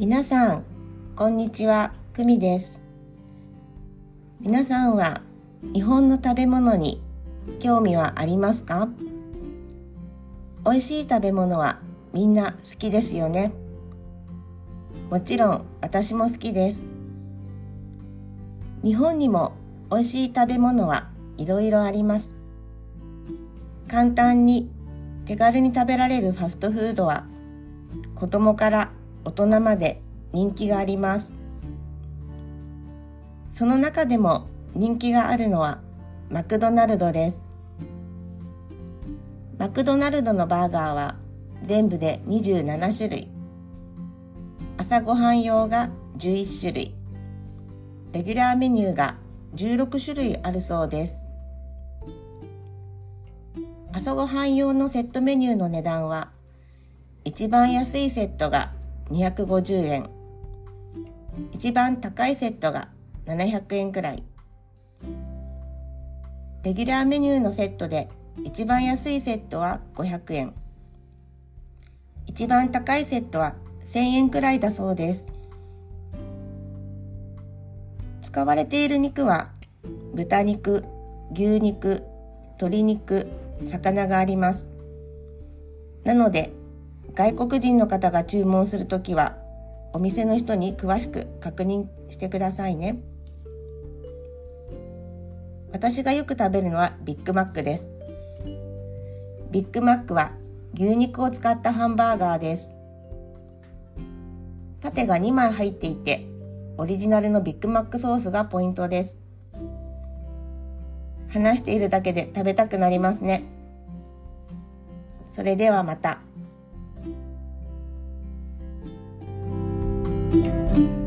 皆さん、こんにちは、くみです。皆さんは日本の食べ物に興味はありますか？美味しい食べ物はみんな好きですよね。もちろん私も好きです。日本にも美味しい食べ物はいろいろあります。簡単に手軽に食べられるファストフードは子供から大人まで人気があります。その中でも人気があるのはマクドナルドです。マクドナルドのバーガーは全部で27種類。朝ごはん用が11種類。レギュラーメニューが16種類あるそうです。朝ごはん用のセットメニューの値段は一番安いセットが250円。一番高いセットが700円くらい。レギュラーメニューのセットで一番安いセットは500円。一番高いセットは1000円くらいだそうです。使われている肉は豚肉牛肉鶏肉魚があります。なので外国人の方が注文するときはお店の人に詳しく確認してくださいね。私がよく食べるのはビッグマックです。ビッグマックは牛肉を使ったハンバーガーです。パテが2枚入っていてオリジナルのビッグマックソースがポイントです。話しているだけで食べたくなりますね。それではまた。Thank you